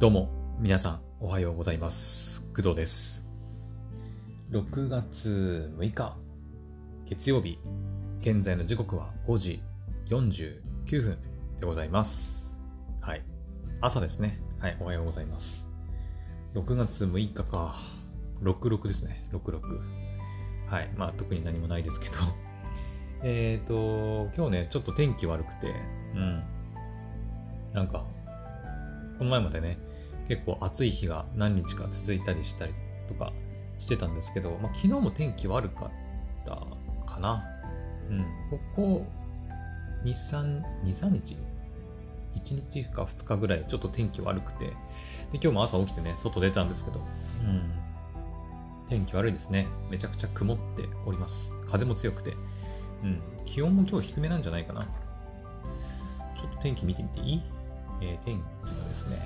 どうも、皆さん、おはようございます。工藤です。6月6日、月曜日、現在の時刻は5時49分でございます。はい。朝ですね。はい、おはようございます。6月6日か。66ですね。66。はい。まあ、特に何もないですけど。えっと、今日ね、ちょっと天気悪くて、うん。なんか、この前までね、結構暑い日が何日か続いたりしたりとかしてたんですけど、まあ、昨日も天気悪かったかな。うん。ここ2、3、2、3日 ?1 日か2日ぐらいちょっと天気悪くて、で今日も朝起きてね、外出たんですけど、うん。天気悪いですね。めちゃくちゃ曇っております。風も強くて。うん。気温も今日低めなんじゃないかな。ちょっと天気見てみていい？えー天気がですね、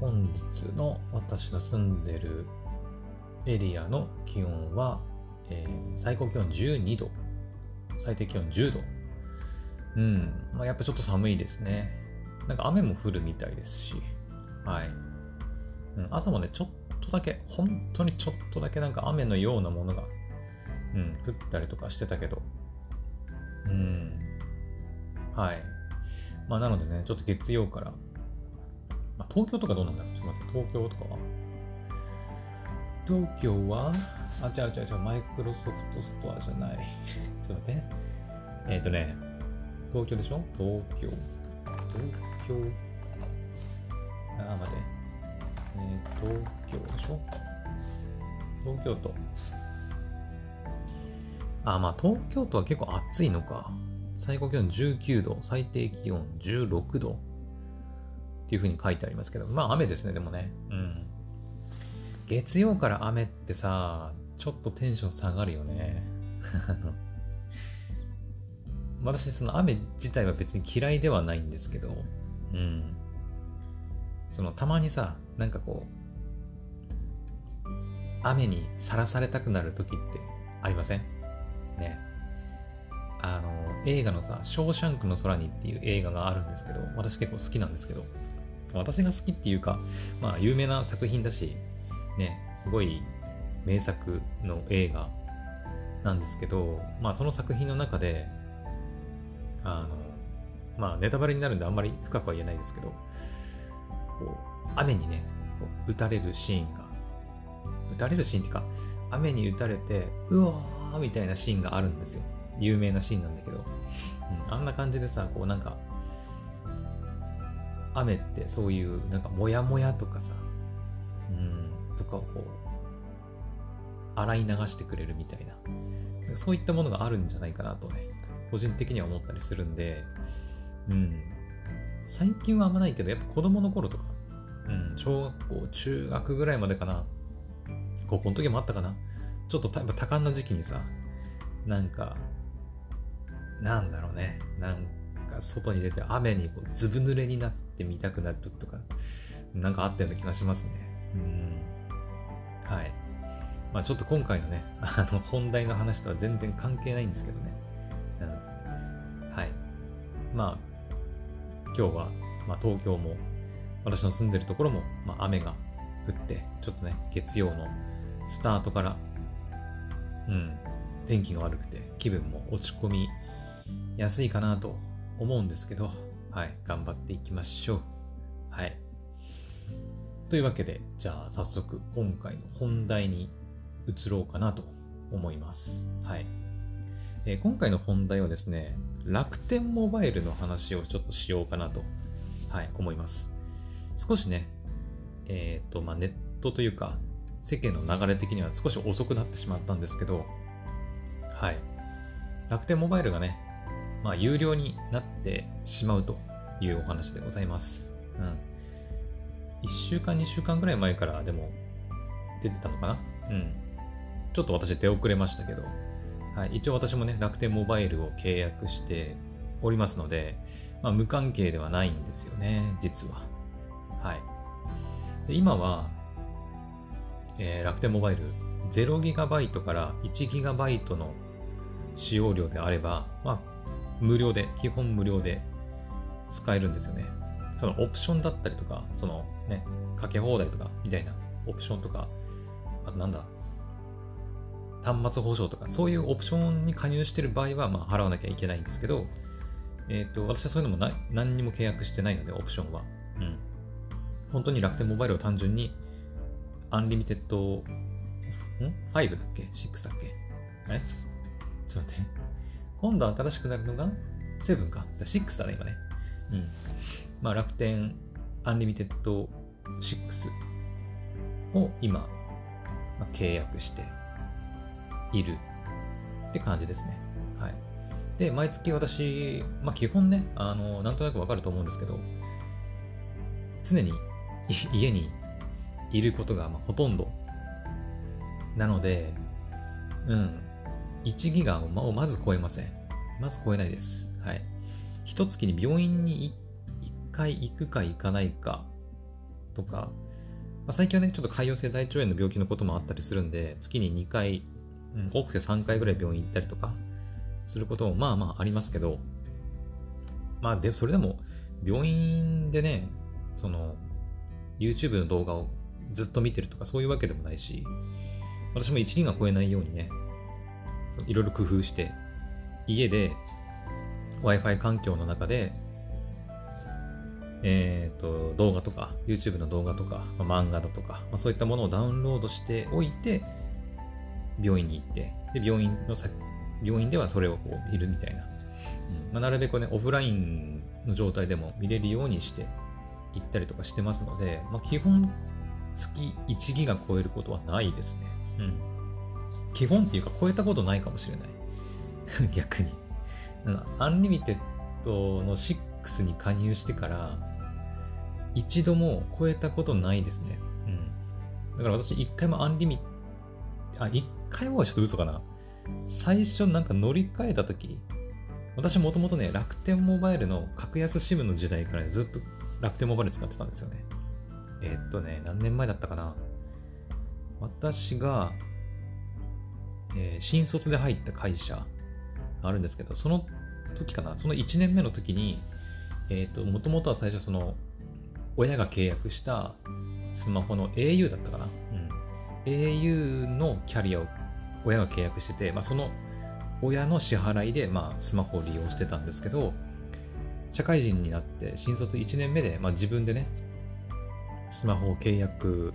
本日の私の住んでるエリアの気温は、えー最高気温12度、最低気温10度。うん、まあ、やっぱちょっと寒いですね。なんか雨も降るみたいですし、はい。うん、朝もね、ちょっとだけ、本当にちょっとだけなんか雨のようなものが、うん、降ったりとかしてたけど、うん、はい。まあ、なのでね、ちょっと月曜から、まあ、東京とかどうなんだろうちょっと待って、東京とかは東京は、あ、違う違う違う、マイクロソフトストアじゃない。ちょっと待って。えっ、ー、とね、東京でしょ？東京。東京。あ、待って。えー、東京でしょ？東京都。あ、まあ東京都は結構暑いのか。最高気温19度、最低気温16度っていう風に書いてありますけど、まあ雨ですね、でもね。うん。月曜から雨ってさ、ちょっとテンション下がるよね。私、その雨自体は別に嫌いではないんですけど、うん。そのたまにさ、なんかこう、雨にさらされたくなる時ってありません？ね。あの、映画のさ、ショーシャンクの空にっていう映画があるんですけど、私結構好きなんですけど、私が好きっていうか、まあ有名な作品だし、ね、すごい名作の映画なんですけど、まあその作品の中で、あの、まあネタバレになるんであんまり深くは言えないですけど、こう、雨にね、打たれるシーンが、打たれるシーンっていうか、雨に打たれて、うわーみたいなシーンがあるんですよ。有名なシーンなんだけど、うん、あんな感じでさ、こうなんか、雨ってそういう、なんか、モヤモヤとかさ、うん、とかをこう、洗い流してくれるみたいな、そういったものがあるんじゃないかなとね、個人的には思ったりするんで、うん、最近はあんまないけど、やっぱ子供の頃とか、うん、小学校、中学ぐらいまでかな、高校の時もあったかな、ちょっと多感な時期にさ、なんか、なんだろうね、なんか外に出て雨にこうずぶ濡れになってみたくなる時とか、なんかあったような気がしますね。うん。はい。まあちょっと今回のね、あの本題の話とは全然関係ないんですけどね。うん。はい。まあ、今日は、まあ東京も、私の住んでるところも、まあ雨が降って、ちょっとね、月曜のスタートから、うん、天気が悪くて気分も落ち込みやすいかなと思うんですけど、はい、頑張っていきましょう。はい。というわけで、じゃあ早速今回の本題に移ろうかなと思います。はい。えー今回の本題はですね、楽天モバイルの話をちょっとしようかなと、はい、思います。少しね、えっ、と、まあ、ネットというか、世間の流れ的には少し遅くなってしまったんですけど、はい。楽天モバイルがね、まあ、有料になってしまうというお話でございます。うん。1週間、2週間ぐらい前からでも出てたのかなうん。ちょっと私出遅れましたけど、はい。一応私もね、楽天モバイルを契約しておりますので、まあ、無関係ではないんですよね、実は。はい。で今は、えー楽天モバイル 0GB から 1GB の使用量であれば、まあ、無料で、基本無料で使えるんですよね。そのオプションだったりとか、そのね、かけ放題とかみたいなオプションとか、あとなんだ、端末保証とか、そういうオプションに加入してる場合は、まあ、払わなきゃいけないんですけど、えっ、ー、と、私はそういうのもな何にも契約してないので、オプションは。うん。本当に楽天モバイルを単純に、 UNLIMITED、ん ?5 だっけ ?6 だっけ？えちょっと待って。今度新しくなるのが7か。6だね、今ね。うん。まあ、楽天 UNLIMITED 6を今、契約しているって感じですね。はい。で、毎月私、まあ基本ね、あの、なんとなくわかると思うんですけど、常に 家にいることがまあほとんどなので、うん、1ギガをまず超えません。まず超えないです。はい。一月に病院に1回行くか行かないかとか、まあ、最近はね、ちょっと潰瘍性大腸炎の病気のこともあったりするんで、月に2回、うん、多くて3回ぐらい病院行ったりとかすることもまあまあありますけど、まあで、それでも病院でね、その YouTube の動画をずっと見てるとかそういうわけでもないし、私も1ギガ超えないようにね、いろいろ工夫して、家で Wi-Fi 環境の中で、えっ、ー、と、動画とか、YouTube の動画とか、まあ、漫画だとか、まあ、そういったものをダウンロードしておいて、病院に行って、で、病院のさ、病院ではそれをこう見るみたいな。うんまあ、なるべくね、オフラインの状態でも見れるようにして行ったりとかしてますので、まあ、基本、月1ギガ超えることはないですね。うん。基本っていうか超えたことないかもしれない。逆に。 UNLIMITED の6に加入してから、一度も超えたことないですね。うん。だから私一回もアンリミ、あ、一回もはちょっと嘘かな。最初なんか乗り換えた時、私もともとね、楽天モバイルの格安 SIM の時代から、ね、ずっと楽天モバイル使ってたんですよね。えー、っとね、何年前だったかな。私が、えー、新卒で入った会社あるんですけど、その時かな、その1年目の時に、えっ、と、もともとは最初その、親が契約したスマホの au だったかな？うん。au のキャリアを親が契約してて、まあ、その親の支払いで、まあ、スマホを利用してたんですけど、社会人になって新卒1年目で、まあ、自分でね、スマホを契約、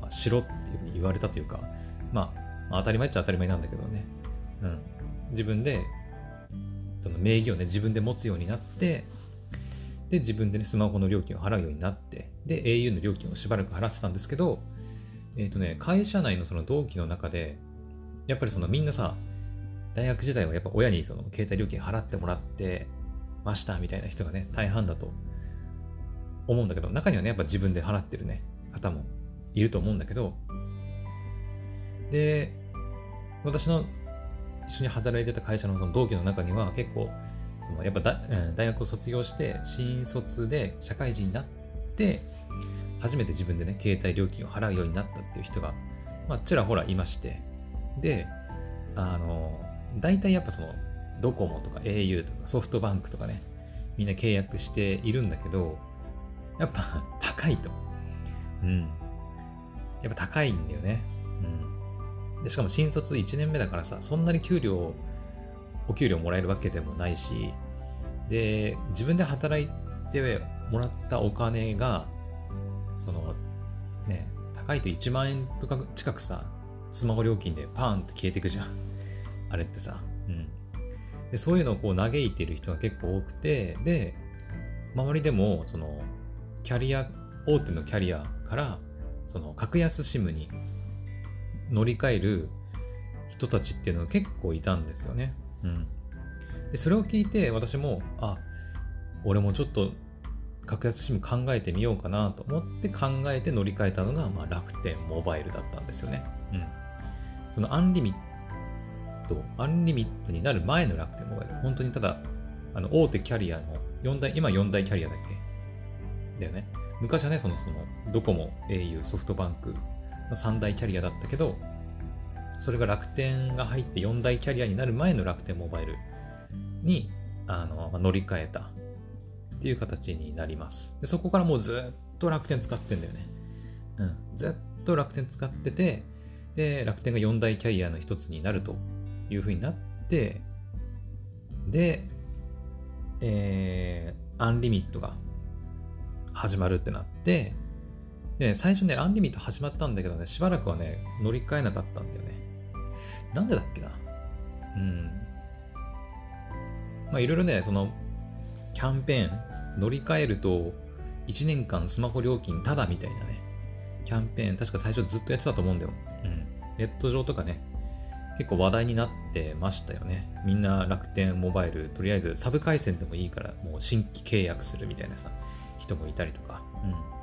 まあ、しろっていうふうに言われたというか、まあ、まあ、当たり前っちゃ当たり前なんだけどね、うん、自分でその名義をね自分で持つようになってで自分でねスマホの料金を払うようになってで au の料金をしばらく払ってたんですけどえっ、ー、とね会社内のその同期の中でやっぱりそのみんなさ大学時代はやっぱ親にその携帯料金払ってもらってましたみたいな人がね大半だと思うんだけど中にはねやっぱ自分で払ってるね方もいると思うんだけどで私の一緒に働いてた会社のその同期の中には結構そのやっぱ大学を卒業して新卒で社会人になって初めて自分でね携帯料金を払うようになったっていう人がまあちらほらいまして。であの大体やっぱそのドコモとか au とかソフトバンクとかねみんな契約しているんだけどやっぱ高いと。うん。やっぱ高いんだよね。うん。でしかも新卒1年目だからさ、そんなに給料、お給料もらえるわけでもないし、で、自分で働いてもらったお金が、その、ね、高いと1万円とか近くさ、スマホ料金でパーンって消えていくじゃん。あれってさ。うん。で、そういうのをこう嘆いてる人が結構多くて、で、周りでも、その、キャリア、大手のキャリアから、その、格安 SIM に乗り換える人たちっていうのが結構いたんですよね。うん。で、それを聞いて私も、あ、俺もちょっと格安 SIM 考えてみようかなと思って考えて乗り換えたのが、まあ、楽天モバイルだったんですよね。うん。その UN-LIMIT、UN-LIMIT になる前の楽天モバイル。本当にただ、あの、大手キャリアの4大、今4大キャリアだっけ？だよね。昔はね、その、その、ドコモ、au、ソフトバンク、3大キャリアだったけど、それが楽天が入って4大キャリアになる前の楽天モバイルにあの乗り換えたっていう形になります。でそこからもうずっと楽天使ってんだよね。うん。ずっと楽天使っててで楽天が4大キャリアの一つになるというふうになってでえー、アンリミットが始まるってなって、で、最初ね、アンリミット始まったんだけどね、しばらくはね、乗り換えなかったんだよね。なんでだっけな。うん。まあ、いろいろね、その、キャンペーン、乗り換えると、1年間スマホ料金タダみたいなね、キャンペーン、確か最初ずっとやってたと思うんだよ。うん。ネット上とかね、結構話題になってましたよね。みんな楽天モバイル、とりあえずサブ回線でもいいから、もう新規契約するみたいなさ、人もいたりとか。うん。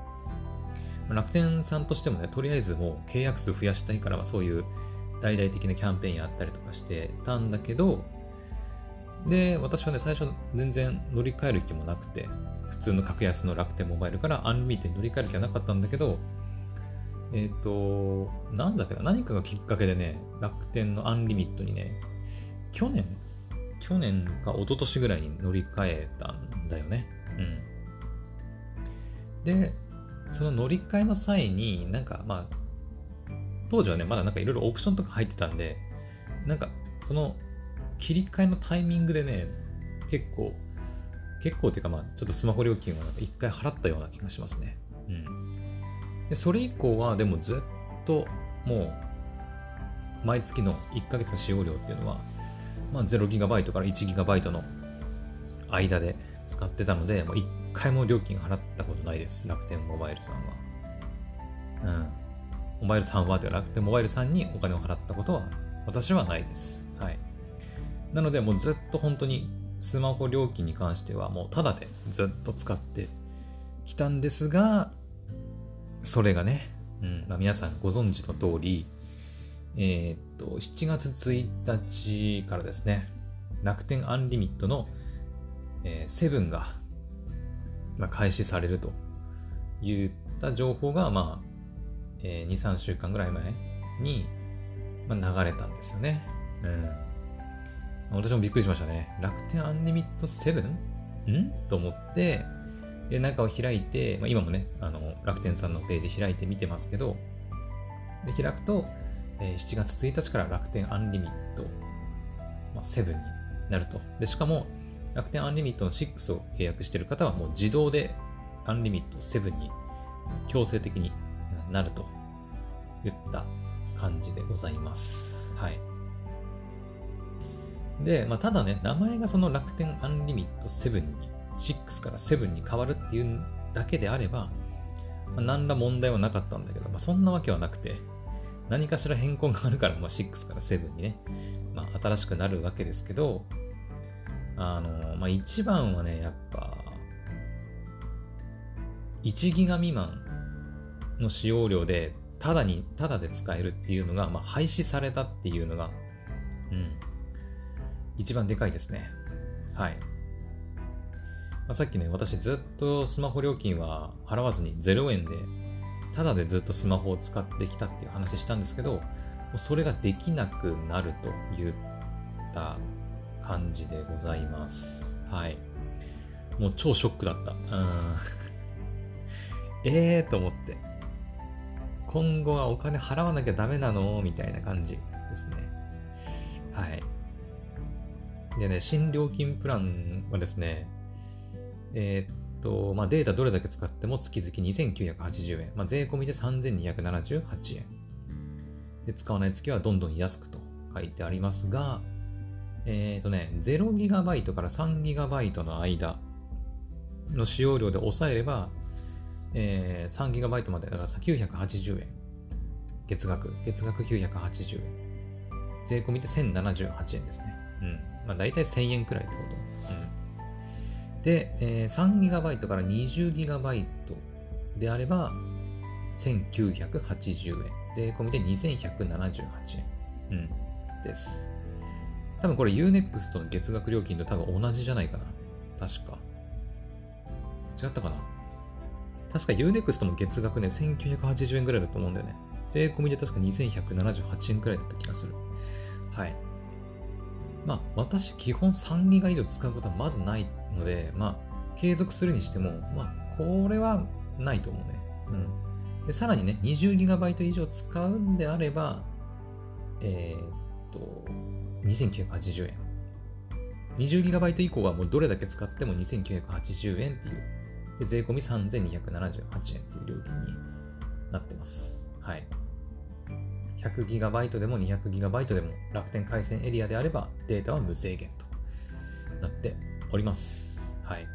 楽天さんとしてもね、とりあえずもう契約数増やしたいから、そういう大々的なキャンペーンやったりとかしてたんだけど、で、私はね、最初全然乗り換える気もなくて、普通の格安の楽天モバイルからアンリミテに乗り換える気はなかったんだけど、えっ、ー、と、なんだっけな、何かがきっかけでね、楽天のアンリミットにね、去年去年か一昨年ぐらいに乗り換えたんだよね。うん。で、その乗り換えの際に、なんかまあ、当時はね、まだなんかいろいろオプションとか入ってたんで、なんかその切り替えのタイミングでね、結構、結構っていうかまあ、ちょっとスマホ料金をなんか一回払ったような気がしますね。うん。でそれ以降はでもずっともう毎月の1ヶ月の使用量っていうのは、まあ、0GB から 1GB の間で使ってたので、もう1回も料金払ったことないです。楽天モバイルさんは。うん。モバイルさんは、楽天モバイルさんにお金を払ったことは私はないです。はい。なので、もうずっと本当にスマホ料金に関してはもうタダでずっと使ってきたんですが、それがね、うんまあ、皆さんご存知の通り、えー、っと、7月1日からですね、楽天アンリミットの、えー、セブンが、まあ、開始されるといった情報が、まあ、えー、2、3週間ぐらい前に、まあ、流れたんですよね。うん。私もびっくりしましたね。楽天アンリミット 7? ん？と思って、で、中を開いて、まあ、今もね、あの、楽天さんのページ開いて見てますけど、で、開くと、えー、7月1日から楽天 UN-LIMIT、まあ、7になると。で、しかも、楽天 UN-LIMIT の6を契約している方はもう自動で UN-LIMIT 7に強制的になるといった感じでございます。はい。で、まあ、ただね、名前がその楽天 UN-LIMIT 7に6から7に変わるっていうだけであれば、まあ、何ら問題はなかったんだけど、まあ、そんなわけはなくて、何かしら変更があるから、まあ、6から7にね、まあ、新しくなるわけですけど、あの、まあ、一番はね、やっぱ、1ギガ未満の使用量で、ただに、ただで使えるっていうのが、まあ、廃止されたっていうのが、うん、一番でかいですね。はい。まあ、さっきね、私ずっとスマホ料金は払わずに0円で、ただでずっとスマホを使ってきたっていう話したんですけど、それができなくなるといった感じでございます。はい。もう超ショックだった。うん。ええと思って。今後はお金払わなきゃダメなの？みたいな感じですね。はい。でね、新料金プランはですね、えー、っと、まあ、データどれだけ使っても月々2980円。まあ、税込みで3278円。で、使わない月はどんどん安くと書いてありますが、えー、とね、0GB から 3GB の間の使用量で抑えれば、えー、3GB まで、だからさ、980円。月額。月額980円。税込みで1078円ですね。うん。まあ大体1000円くらいってこと。うん。で、えー、3GB から 20GB であれば、1980円。税込みで2178円。うん。です。多分これ Unext の月額料金と多分同じじゃないかな。確か。違ったかな？確か Unext も月額ね、1980円ぐらいだと思うんだよね。税込みで確か2178円くらいだった気がする。はい。まあ、私、基本3ギガ以上使うことはまずないので、まあ、継続するにしても、まあ、これはないと思うね。うん。で、さらにね、20GB 以上使うんであれば、えー、っと、2980円。20GB 以降はもうどれだけ使っても2980円っていう、で税込み3278円っていう料金になってます。はい。100GB でも 200GB でも楽天回線エリアであればデータは無制限となっております。はい。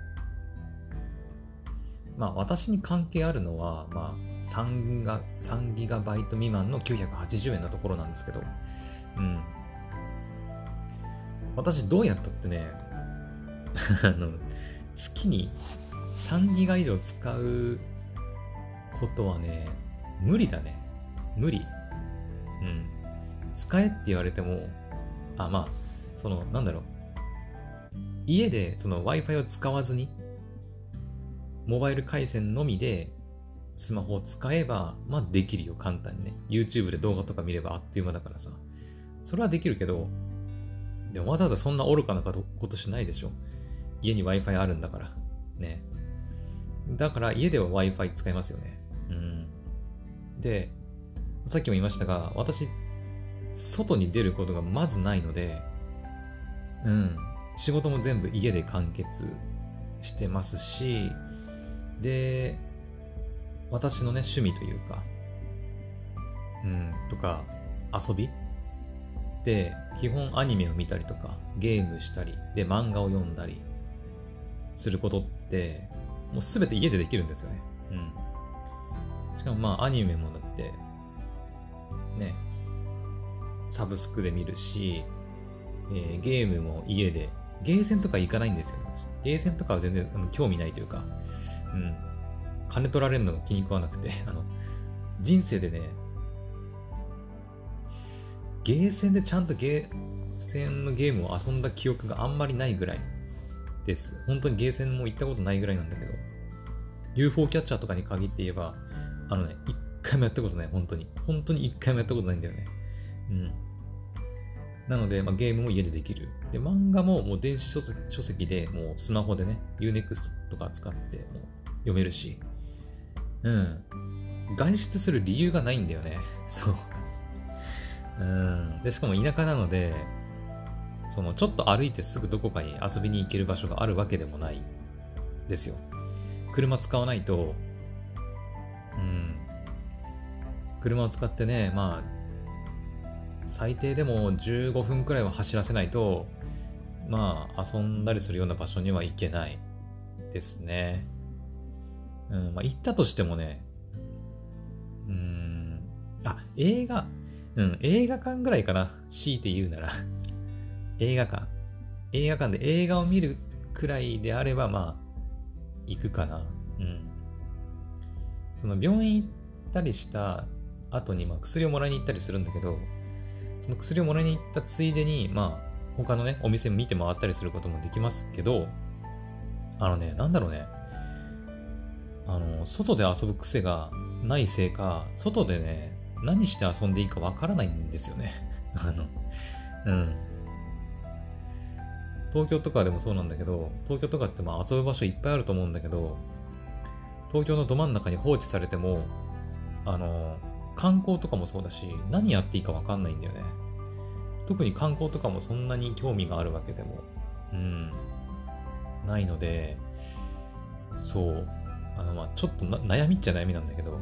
まあ私に関係あるのは、まあ3が 3GB 未満の980円のところなんですけど、うん。私どうやったってね、あの、月に3ギガ以上使うことはね、無理だね。無理。うん。使えって言われても、あ、まあ、その、なんだろう。家でその Wi-Fi を使わずに、モバイル回線のみでスマホを使えば、まあできるよ、簡単にね。YouTube で動画とか見ればあっという間だからさ。それはできるけど、でもわざわざそんな愚かなことしないでしょ。家に Wi-Fi あるんだから。ね。だから家では Wi-Fi 使いますよね。うん。で、さっきも言いましたが、私、外に出ることがまずないので、うん。仕事も全部家で完結してますし、で、私のね、趣味というか、うん、とか、遊びで、基本アニメを見たりとか、ゲームしたり、で、漫画を読んだりすることって、もうすべて家でできるんですよね。うん。しかもまあ、アニメもだって、ね、サブスクで見るし、えー、ゲームも家で、ゲーセンとか行かないんですよ、私。ゲーセンとかは全然あの興味ないというか、うん。金取られるのが気に食わなくて、あの、人生でね、ゲーセンでちゃんとゲーセンのゲームを遊んだ記憶があんまりないぐらいです。本当にゲーセンも行ったことないぐらいなんだけど、UFO キャッチャーとかに限って言えば、あのね、一回もやったことない、本当に。本当に一回もやったことないんだよね。うん。なので、まあ、ゲームも家でできる。で、漫画ももう電子書籍で、もうスマホでね、Unext とか使ってもう読めるし、うん。外出する理由がないんだよね。そう。うん。で、しかも田舎なので、そのちょっと歩いてすぐどこかに遊びに行ける場所があるわけでもないですよ。車使わないと、うん。車を使ってね、まあ、最低でも15分くらいは走らせないと、まあ、遊んだりするような場所には行けないですね。うん、まあ、行ったとしてもね、うん、あ、映画、うん、映画館ぐらいかな。強いて言うなら。映画館。映画館で映画を見るくらいであれば、まあ、行くかな。うん。その病院行ったりした後に、まあ、薬をもらいに行ったりするんだけど、その薬をもらいに行ったついでに、まあ、他のね、お店見て回ったりすることもできますけど、あのね、なんだろうね。あの、外で遊ぶ癖がないせいか、外でね、何して遊んでいいかわからないんですよね。あの、うん。東京とかでもそうなんだけど、東京とかってまあ遊ぶ場所いっぱいあると思うんだけど、東京のど真ん中に放置されても、あの、観光とかもそうだし、何やっていいかわかんないんだよね。特に観光とかもそんなに興味があるわけでも、うん、ないので、そう、あの、まあちょっと悩みっちゃ悩みなんだけど、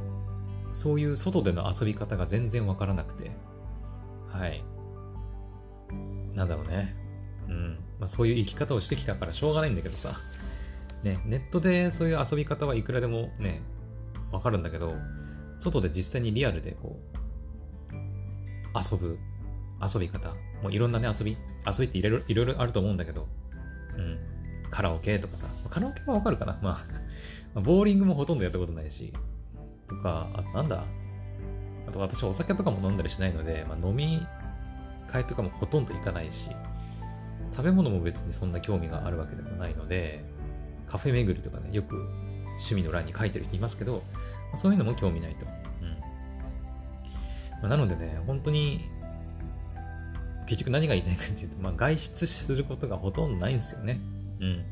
そういう外での遊び方が全然わからなくて、はい。なんだろうね。うん。まあそういう生き方をしてきたからしょうがないんだけどさ。ね、ネットでそういう遊び方はいくらでもね、わかるんだけど、外で実際にリアルでこう、遊ぶ、遊び方。もういろんなね、遊び、遊びっていろいろいろあると思うんだけど、うん。カラオケとかさ、カラオケはわかるかなまあ、ボーリングもほとんどやったことないし、とか、あとなんだ？あと私お酒とかも飲んだりしないので、まあ、飲み会とかもほとんど行かないし、食べ物も別にそんな興味があるわけでもないので、カフェ巡りとかね、よく趣味の欄に書いてる人いますけど、そういうのも興味ないと。うんまあ、なのでね、本当に、結局何が言いたいかっていうと、まあ、外出することがほとんどないんですよね。うん。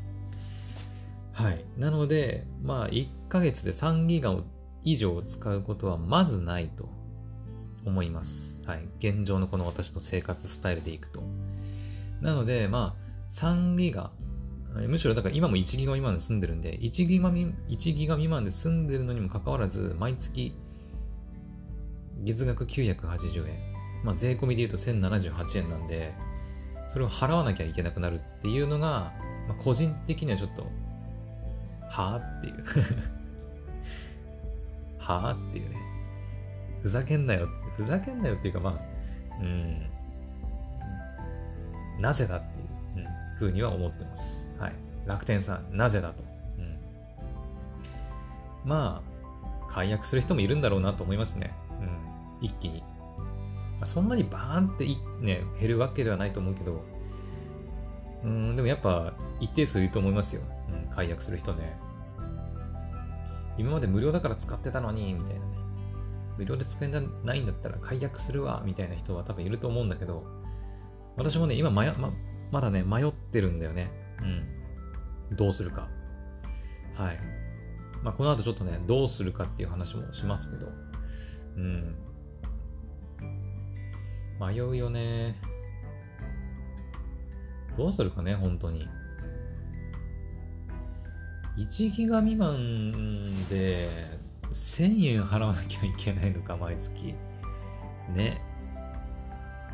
はい。なので、まあ、1ヶ月で3ギガを以上使うことはまずないと思います。はい。現状のこの私の生活スタイルでいくと。なので、まあ、3ギガ、むしろだから今も1ギガ未満で住んでるんで、1ギガ未1ギガ未満で住んでるのにもかかわらず、毎月月額980円。まあ、税込みで言うと1078円なんで、それを払わなきゃいけなくなるっていうのが、まあ、個人的にはちょっと、はぁっていう。はぁっていうね。ふざけんなよ、ふざけんなよっていうか、まあ、うん、なぜだっていう、うん、ふうには思ってます。はい。楽天さん、なぜだと。うん、まあ、解約する人もいるんだろうなと思いますね。うん、一気に。まあ、そんなにバーンってい、ね、減るわけではないと思うけど、うん、でもやっぱ一定数いると思いますよ。うん、解約する人ね。今まで無料だから使ってたのに、みたいなね。無料で使えないんだったら解約するわ、みたいな人は多分いると思うんだけど、私もね、今まま、まだね、迷ってるんだよね。うん。どうするか。はい。まあ、この後ちょっとね、どうするかっていう話もしますけど、うん。迷うよね。どうするかね、本当に。1ギガ未満で1000円払わなきゃいけないのか、毎月。ね。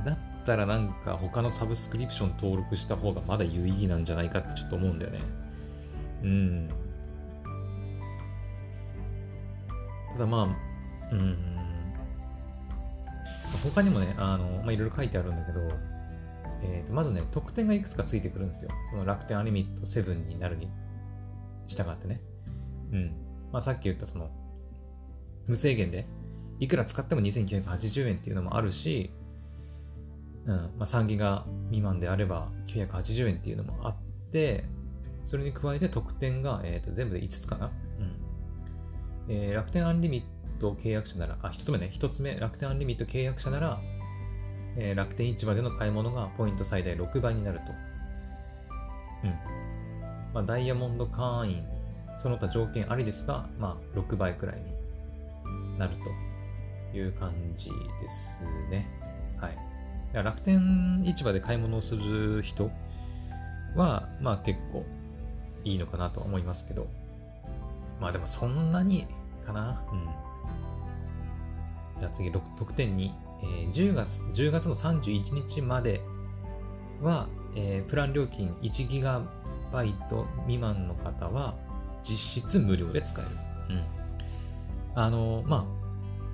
だったらなんか他のサブスクリプション登録した方がまだ有意義なんじゃないかってちょっと思うんだよね。うん。ただまあ、うん。他にもね、あの、まあ、いろいろ書いてあるんだけど、えー、とまずね、特典がいくつかついてくるんですよ。その楽天アニミット7になるに従ってね。うん。まあ、さっき言ったその、無制限で、いくら使っても2980円っていうのもあるし、うん、まあ、3ギガ未満であれば980円っていうのもあって、それに加えて特典が、えー、と全部で5つかな。うんえー楽天アンリミット契約者なら、あ、1つ目ね、1つ目、楽天アンリミット契約者なら、えー楽天市場での買い物がポイント最大6倍になると。うん。まあ、ダイヤモンド会員、その他条件ありですが、まあ、6倍くらいになるという感じですね。はい。だから楽天市場で買い物をする人は、まあ結構いいのかなとは思いますけど、まあでもそんなにかな。うん。じゃあ次、ろく特典に、えー10月、10月の31日までは、えープラン料金1ギガバイト未満の方は実質無料で使える。うん。あのまあ、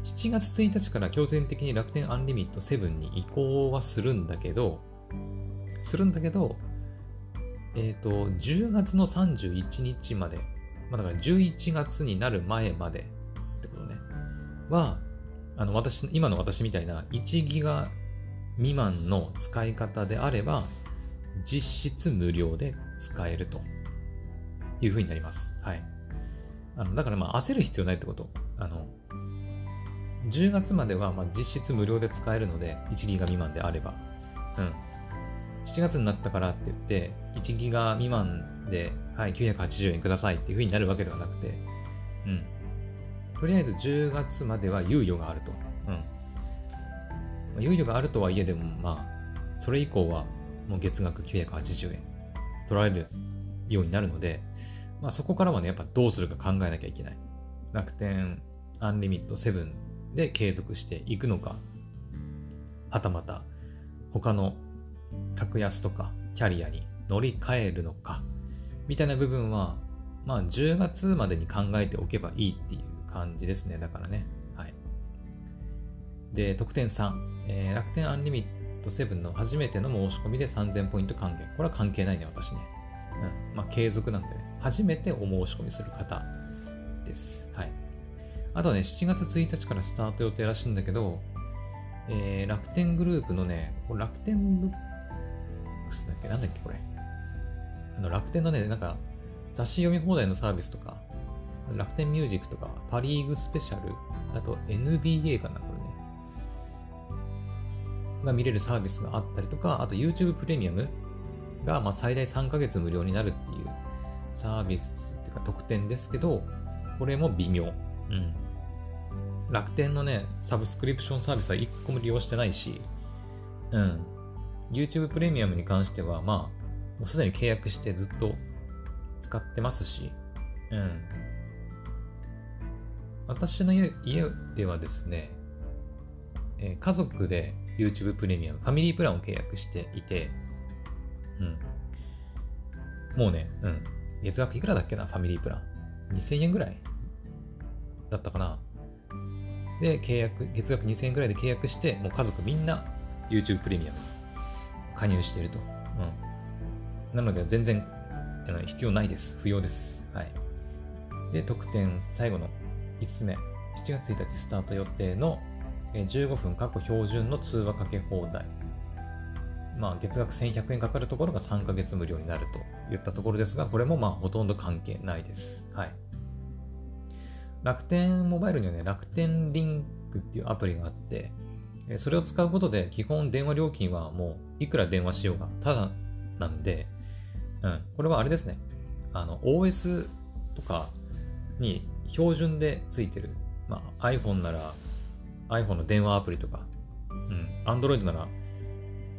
7月1日から強制的に楽天アンリミット7に移行はするんだけど、するんだけど、えっ、と、10月の31日まで、まあ、だから11月になる前までってことね、は、あの、私、今の私みたいな1ギガ未満の使い方であれば、実質無料で使えるというふうになります。はい。あのだからまあ焦る必要ないってこと。あの、10月まではまあ実質無料で使えるので、1ギガ未満であれば。うん。7月になったからって言って、1ギガ未満で、はい、980円くださいっていう風になるわけではなくて、うん。とりあえず10月までは猶予があると。うん。まあ猶予があるとはいえでも、まあ、それ以降はもう月額980円取られるようになるので、まあそこからはね、やっぱどうするか考えなきゃいけない。楽天アンリミット7で継続していくのか、はたまた他の格安とかキャリアに乗り換えるのか、みたいな部分は、まあ10月までに考えておけばいいっていう感じですね。だからね。はい。で、特典3、えー楽天アンリミット7の初めての申し込みで3000ポイント還元。これは関係ないね、私ね。うん。まあ継続なんでね。初めてお申し込みする方です。はい。あとはね、7月1日からスタート予定らしいんだけど、えー楽天グループのね、これ楽天ブックスだっけ？なんだっけこれ。あの楽天のね、なんか雑誌読み放題のサービスとか、楽天ミュージックとか、パリーグスペシャル、あと NBA かな、こ。が見れるサービスがあったりとか、あと YouTube プレミアムがまあ最大3ヶ月無料になるっていうサービスっていうか特典ですけど、これも微妙。うん。楽天のね、サブスクリプションサービスは1個も利用してないし、うん。YouTube プレミアムに関しては、まあ、もうすでに契約してずっと使ってますし、うん。私の家ではですね、えー、家族で YouTube プレミアム、ファミリープランを契約していて、うん。もうね、うん。月額いくらだっけな、ファミリープラン。2000円ぐらいだったかな。で、契約、月額2000円ぐらいで契約して、もう家族みんな YouTube プレミアムに加入していると。うん。なので、全然必要ないです。不要です。はい。で、特典、最後の5つ目。7月1日スタート予定の15分過去標準の通話かけ放題。まあ、月額1100円かかるところが3ヶ月無料になるといったところですが、これもまあほとんど関係ないです。はい。楽天モバイルにはね、楽天リンクっていうアプリがあって、それを使うことで基本電話料金はもういくら電話しようがただなんで、うん、これはあれですね。あの、OS とかに標準でついてる。まあ、iPhone なら iPhone の電話アプリとか、うん、Android なら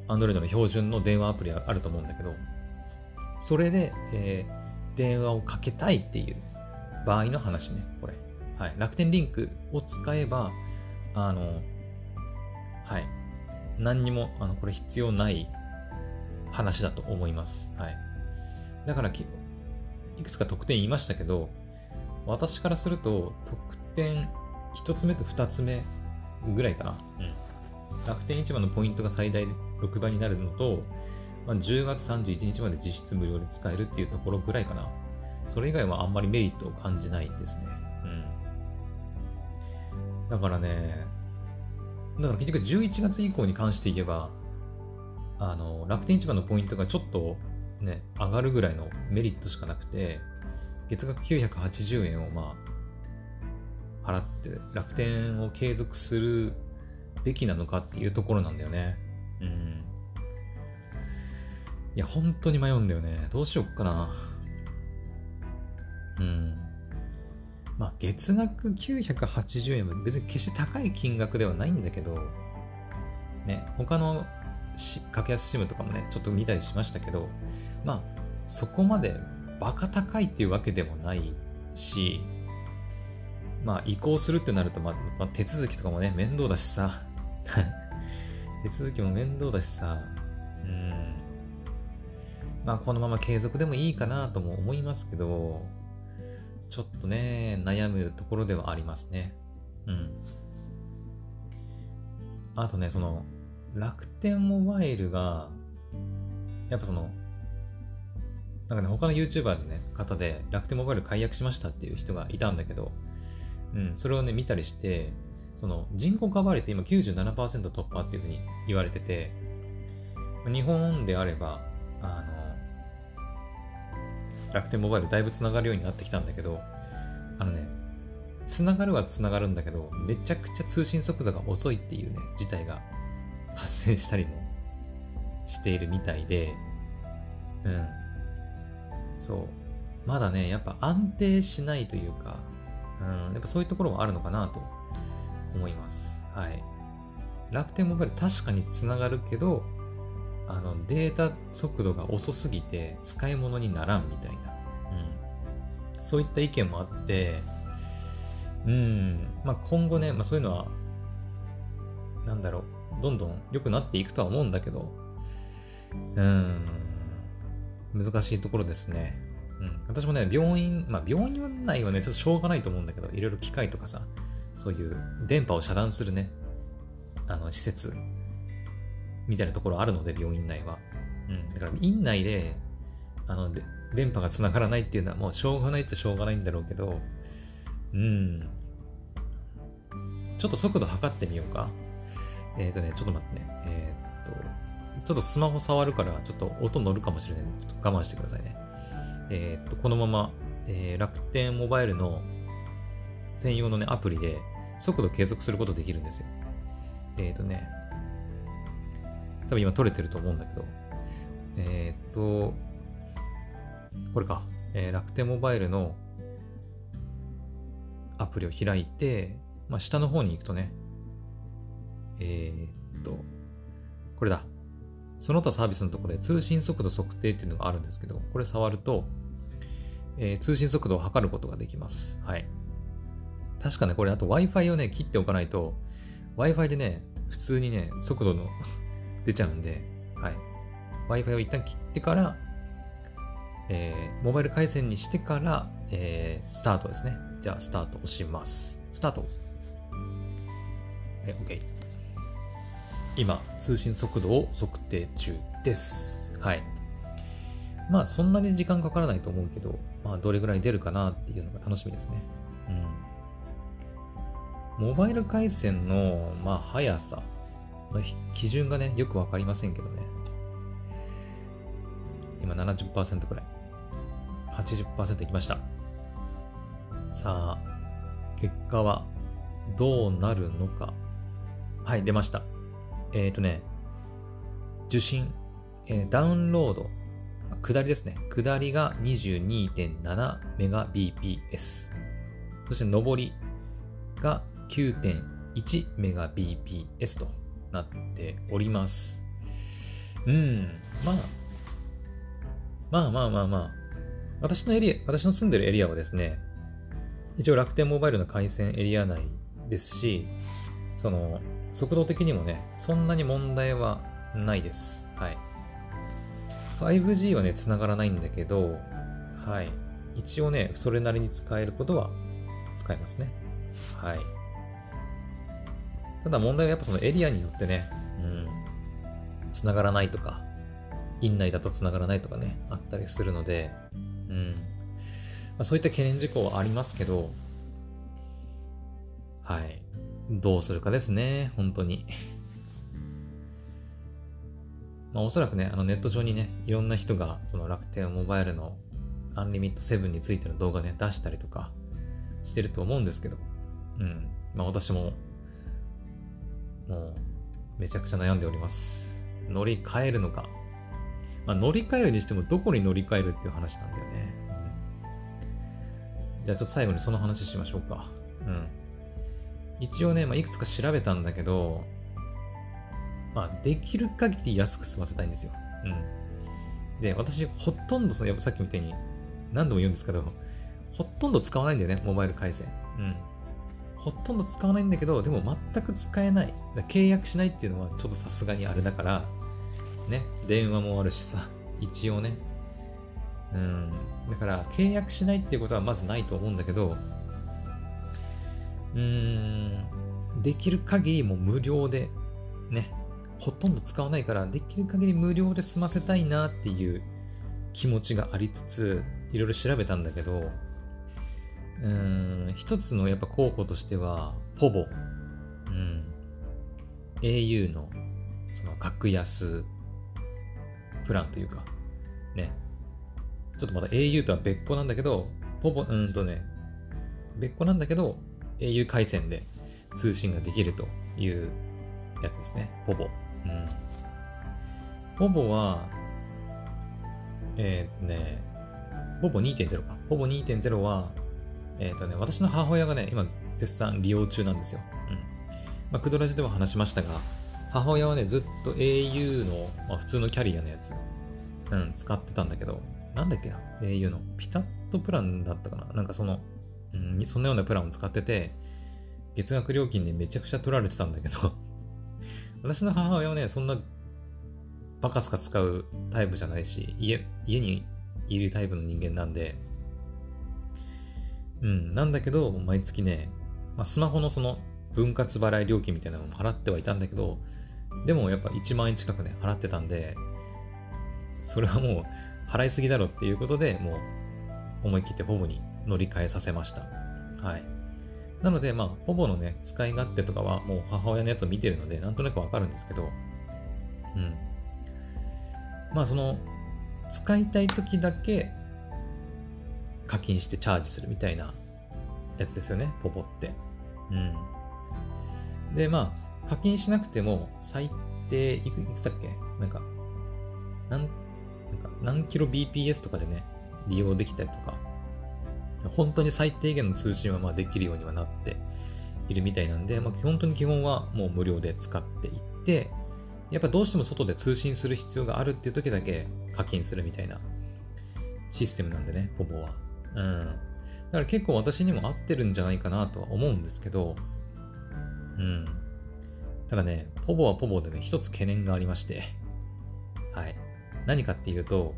Android の標準の電話アプリあると思うんだけど、それで、えー、電話をかけたいっていう場合の話ね、これ。はい。楽天リンクを使えば、あの、はい。何にも、あの、これ必要ない話だと思います。はい。だから、いくつか特典言いましたけど、私からすると、特典1つ目と2つ目ぐらいかな。うん。楽天市場のポイントが最大6倍になるのと、まあ、10月31日まで実質無料で使えるっていうところぐらいかな。それ以外はあんまりメリットを感じないんですね。うん。だからね、だから結局11月以降に関して言えば、あの、楽天市場のポイントがちょっとね、上がるぐらいのメリットしかなくて、月額980円をまあ、払って楽天を継続するべきなのかっていうところなんだよね。うん。いや、本当に迷うんだよね。どうしよっかな。うん。まあ、月額980円も別に決して高い金額ではないんだけど、ね、他の格安 SIM とかもね、ちょっと見たりしましたけど、まあ、そこまでバカ高いっていうわけでもないし、まあ、移行するってなると、まあ、まあ、手続きとかもね、面倒だしさ、手続きも面倒だしさ、うん。まあ、このまま継続でもいいかなとも思いますけど、ちょっとね、悩むところではありますね。うん。あとね、その、楽天モバイルが、やっぱその、なんかね、他の YouTuber のね、方で楽天モバイル解約しましたっていう人がいたんだけど、うん、それをね、見たりして、その人口カバー率今97%突破っていうふうに言われてて、日本であれば、あの、楽天モバイルだいぶつながるようになってきたんだけど、あのね、つながるはつながるんだけど、めちゃくちゃ通信速度が遅いっていうね、事態が発生したりもしているみたいで、うん。そう。まだね、やっぱ安定しないというか、うん、やっぱそういうところもあるのかなと思います。はい。楽天モバイル確かにつながるけど、あのデータ速度が遅すぎて使い物にならんみたいな、うん、そういった意見もあって、うん、まあ、今後ね、まあ、そういうのは、なんだろう、どんどん良くなっていくとは思うんだけど、うん、難しいところですね。うん、私もね、病院、まあ、病院内はね、ちょっとしょうがないと思うんだけど、いろいろ機械とかさ、そういう電波を遮断するね、あの、施設みたいなところあるので、病院内は。うん。だから、院内で、あの、で電波が繋がらないっていうのはもうしょうがないっちゃしょうがないんだろうけど、うん。ちょっと速度測ってみようか。えっ、ー、とね、ちょっと待ってね。えっ、と、ちょっとスマホ触るから、ちょっと音乗るかもしれないちょっと我慢してくださいね。えっ、と、このまま、えー、楽天モバイルの専用のね、アプリで速度計測することできるんですよ。えっ、とね、多分今撮れてると思うんだけど、えっ、と、これか。えー、楽天モバイルのアプリを開いて、まあ、下の方に行くとね、えー、っと、これだ。その他サービスのところで通信速度測定っていうのがあるんですけど、これ触ると、えー、通信速度を測ることができます。はい。確かね、これあと Wi-Fi をね、切っておかないと、Wi-Fi でね、普通にね、速度の 出ちゃうんで、はい。Wi-Fi を一旦切ってから、えー、モバイル回線にしてから、えー、スタートですね。じゃあ、スタート押します。スタート。え、OK。今、通信速度を測定中です。はい。まあ、そんなに時間かからないと思うけど、まあ、どれぐらい出るかなっていうのが楽しみですね。うん。モバイル回線の、まあ、速さ、基準がね、よくわかりませんけどね。今70%くらい。80%いきました。さあ、結果はどうなるのか。はい、出ました。えっ、ー、とね、受信、えー、ダウンロード、下りですね。下りが 22.7Mbps。そして上りが 9.1Mbps となっております。うん、まあ、まあまあまあまあ、私のエリア、私の住んでるエリアはですね、一応楽天モバイルの回線エリア内ですし、その、速度的にもね、そんなに問題はないです。はい。5G はね、繋がらないんだけど、はい。一応ね、それなりに使えることは使えますね。はい。ただ問題はやっぱそのエリアによってね、うん、繋がらないとか、院内だと繋がらないとかね、あったりするので、うん。まあ、そういった懸念事項はありますけど、はい。どうするかですね、本当に。まあ、おそらくね、あのネット上にね、いろんな人が、その楽天モバイルのアンリミット7についての動画ね、出したりとかしてると思うんですけど、うん。まあ私も、もう、めちゃくちゃ悩んでおります。乗り換えるのか。まあ乗り換えるにしてもどこに乗り換えるっていう話なんだよね。じゃあちょっと最後にその話しましょうか。うん。一応ね、まあ、いくつか調べたんだけど、まあ、できる限り安く済ませたいんですよ。うん。で、私、ほとんどその、やっぱさっきみたいに何度も言うんですけど、ほとんど使わないんだよね、モバイル回線。うん。ほとんど使わないんだけど、でも全く使えない。契約しないっていうのはちょっとさすがにあれだから、ね、電話もあるしさ、一応ね。うん。だから、契約しないっていうことはまずないと思うんだけど、うん、できる限りもう無料で、ね、ほとんど使わないから、できる限り無料で済ませたいなっていう気持ちがありつつ、いろいろ調べたんだけど、うん、一つのやっぱ候補としては、ポボ、うん、au のその格安プランというか、ね、ちょっとまだ au とは別個なんだけど、ポボ、うんとね、別個なんだけど、au 回線で通信ができるというやつですね。ポボ。うん。ポボは、えー、っとね、ポボ2.0か。ポボ2.0は、えー、っとね、私の母親がね、今絶賛利用中なんですよ。うん。まあ、クドラジでも話しましたが、母親はね、ずっと au の、まあ、普通のキャリアのやつ、うん、使ってたんだけど、なんだっけな ?au のピタッとプランだったかななんかその、うん、そんなようなプランを使ってて、月額料金でめちゃくちゃ取られてたんだけど 私の母親はね、そんなバカすか使うタイプじゃないし、家、家にいるタイプの人間なんで、うん、なんだけど、毎月ね、まあ、スマホのその分割払い料金みたいなのも払ってはいたんだけど、でもやっぱ1万円近くね、払ってたんで、それはもう払いすぎだろっていうことで、もう思い切ってホボに乗り換えさせました。はい。なので、まあ、ポボのね、使い勝手とかはもう母親のやつを見てるので、なんとなくわかるんですけど、うん。まあ、その、使いたい時だけ課金してチャージするみたいなやつですよね、ポポって。うん。で、まあ、課金しなくても最低いくいくつだっけ？なんか、なん、なんか何キロ BPS とかでね、利用できたりとか、本当に最低限の通信はまあできるようにはなっているみたいなんで、まあ、本当に基本はもう無料で使っていって、やっぱどうしても外で通信する必要があるっていう時だけ課金するみたいなシステムなんでね、ポポは。うん。だから結構私にも合ってるんじゃないかなとは思うんですけど、うん。ただね、ポポはポポでね、一つ懸念がありまして、はい。何かっていうと、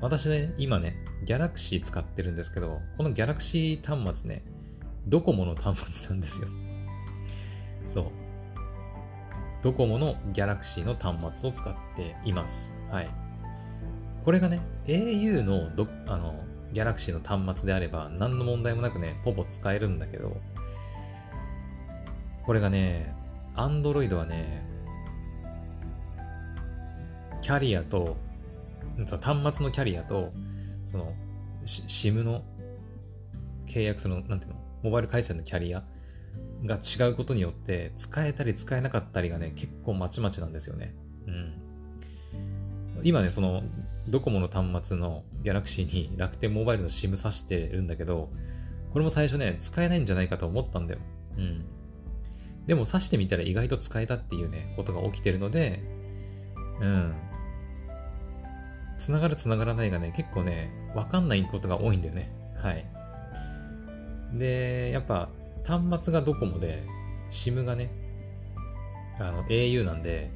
私ね、今ね、ギャラクシー使ってるんですけど、このギャラクシー端末ね、ドコモの端末なんですよ。そう。ドコモのギャラクシーの端末を使っています。はい。これがね、au のどあのギャラクシーの端末であれば何の問題もなくね、ポポ使えるんだけど、これがね、Android はね、キャリアと、端末のキャリアと、その、SIM の契約するの、なんていうの、モバイル回線のキャリア？が違うことによって、使えたり使えなかったりがね、結構まちまちなんですよね。うん。今ね、その、ドコモの端末のギャラクシーに楽天モバイルの SIM 挿してるんだけど、これも最初ね、使えないんじゃないかと思ったんだよ。うん。でも挿してみたら意外と使えたっていうね、ことが起きてるので、うん。繋がる繋がらないがね、結構ね、わかんないことが多いんだよね。はい。で、やっぱ、端末がドコモで、SIM がね、あの、au なんで、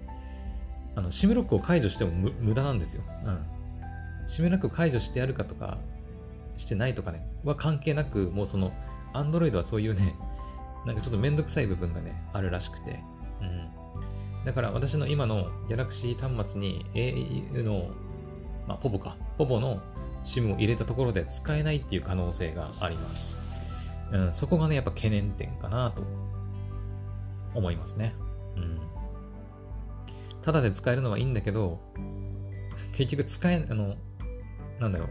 あの、SIM ロックを解除しても無駄なんですよ。うん。SIM ロック解除してやるかとか、してないとかね、は関係なく、もうその、Android はそういうね、なんかちょっとめんどくさい部分がね、あるらしくて。うん。だから私の今の Galaxy 端末に au の、まあ、ポポか、ポポの SIM を入れたところで使えないっていう可能性があります。うん、そこがね、やっぱ懸念点かなと思いますね。うん。ただで使えるのはいいんだけど、結局使え、あの、なんだろう、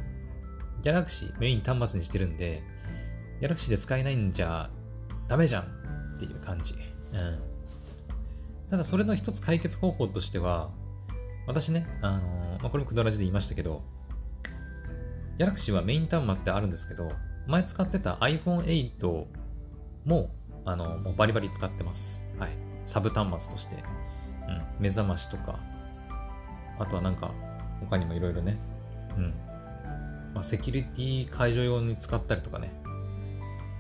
ギャラクシーメイン端末にしてるんで、ギャラクシーで使えないんじゃダメじゃんっていう感じ。うん。ただそれの一つ解決方法としては、私ね、あのー、まあ、これもクドラジで言いましたけど、ギャラクシーはメイン端末であるんですけど、前使ってた iPhone8 も、あの、もうバリバリ使ってます。はい。サブ端末として。うん。目覚ましとか、あとはなんか、他にもいろいろね、うん。まあ、セキュリティ解除用に使ったりとかね、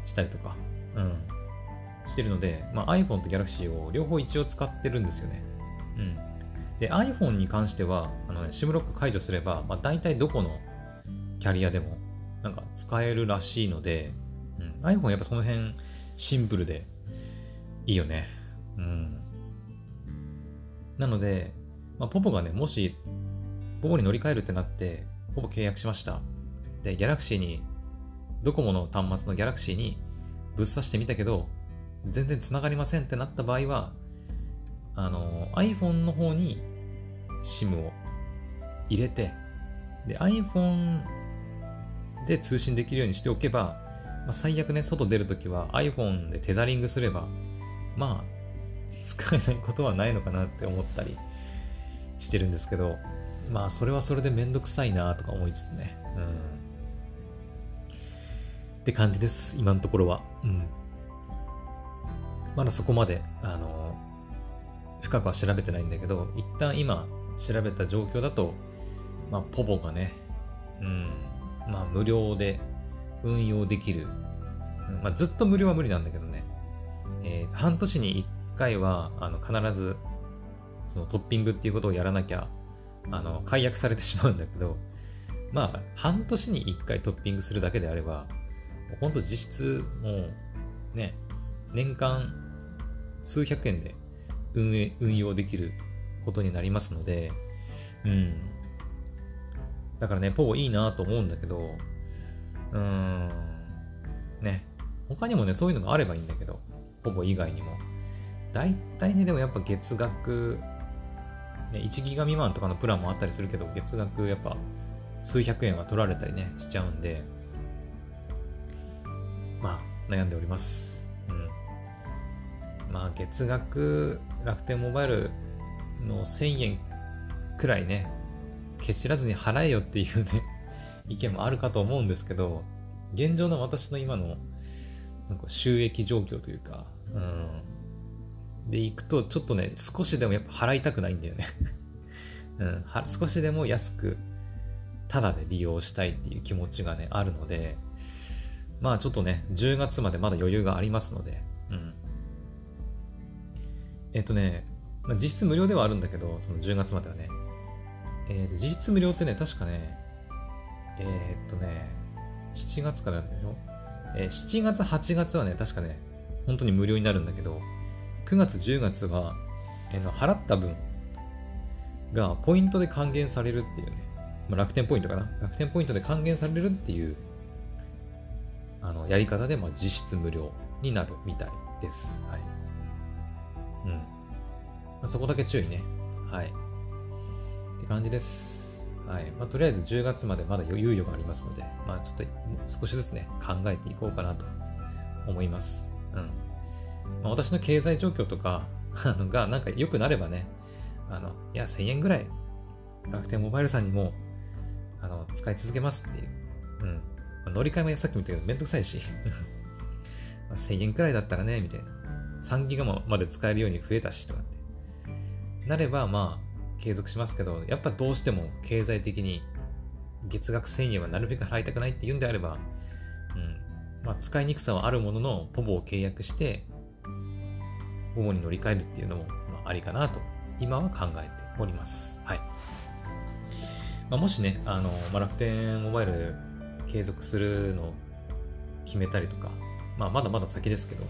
したりとか、うん。してるので、まあ、iPhone と Galaxy を両方一応使ってるんですよね。うん。で、iPhone に関しては、あのね、SIM ロック解除すれば、まあ、大体どこのキャリアでもなんか使えるらしいので、うん、iPhone やっぱその辺シンプルでいいよね。うん。なので、まあ、ポポがね、もし、ポポに乗り換えるってなって、ポポ契約しました。で、ギャラクシーに、ドコモの端末のギャラクシーにぶっ刺してみたけど、全然繋がりませんってなった場合は、あの、iPhone の方に SIM を入れて、で、iPhone で通信できるようにしておけば、まあ、最悪ね、外出るときは iPhone でテザリングすれば、まあ、使えないことはないのかなって思ったりしてるんですけど、まあ、それはそれでめんどくさいなとか思いつつね。うん。って感じです、今のところは。うん。まだそこまで、あの、深くは調べてないんだけど、一旦今調べた状況だと、まあ、ポボがね、うん、まあ、無料で運用できる。まあ、ずっと無料は無理なんだけどね。えー、半年に1回は、あの、必ず、そのトッピングっていうことをやらなきゃ、あの、解約されてしまうんだけど、まあ、半年に1回トッピングするだけであれば、ほんと実質、もう、ね、年間数百円で運営、運用できることになりますので、うん、だからね、ポボいいなと思うんだけど、うーん、ね、他にもね、そういうのがあればいいんだけど、ポボ以外にも。大体ね、でもやっぱ月額、ね、1ギガ未満とかのプランもあったりするけど、月額やっぱ数百円は取られたりね、しちゃうんで、まあ、悩んでおります。うん。まあ、月額、楽天モバイルの1000円くらいね、け知らずに払えよっていうね 意見もあるかと思うんですけど、現状の私の今のなんか収益状況というか、うん。で、行くと、ちょっとね、少しでもやっぱ払いたくないんだよね うん、は少しでも安く、ただで利用したいっていう気持ちがね、あるので、まあちょっとね、10月までまだ余裕がありますので、うん。えっ、とね、まあ、実質無料ではあるんだけど、その10月まではね。えっ、ー、と、実質無料ってね、確かね、えっ、とね、7月からでしょ？えー、7月、8月はね、確かね、本当に無料になるんだけど、9月、10月は、えー、の払った分がポイントで還元されるっていうね、まあ、楽天ポイントかな？楽天ポイントで還元されるっていうあのやり方で、まあ、実質無料になるみたいです。はい。うん。まあ、そこだけ注意ね。はい。って感じです。はい。まあ、とりあえず10月までまだ猶予がありますので、まあ、ちょっと少しずつね、考えていこうかなと思います。うん。まあ、私の経済状況とかあのがなんか良くなればね、あの、いや、1000円ぐらい楽天モバイルさんにも、あの、使い続けますっていう。うん。ま、乗り換えもさっきも言ったけどめんどくさいしまあ、1000円くらいだったらね、みたいな。3ギガまで使えるように増えたし、とかって。なれば、まあ、継続しますけど、やっぱどうしても経済的に月額1000円はなるべく払いたくないっていうんであれば、うんまあ、使いにくさはあるものの、ポボを契約して、ポボに乗り換えるっていうのも、まあ、ありかなと、今は考えております。はい。まあ、もしね、あの、まあ、楽天モバイル継続するの決めたりとか、まあ、まだまだ先ですけど、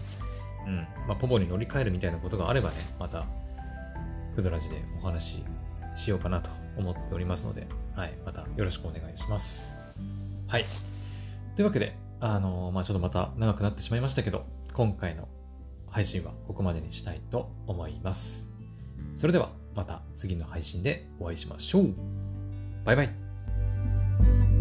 うん、まあ、ポボに乗り換えるみたいなことがあればね、また、フドラジでお話ししようかなと思っておりますので、はい、またよろしくお願いします。はい。というわけで、あのー、まあちょっとまた長くなってしまいましたけど、今回の配信はここまでにしたいと思います。それではまた次の配信でお会いしましょう。バイバイ。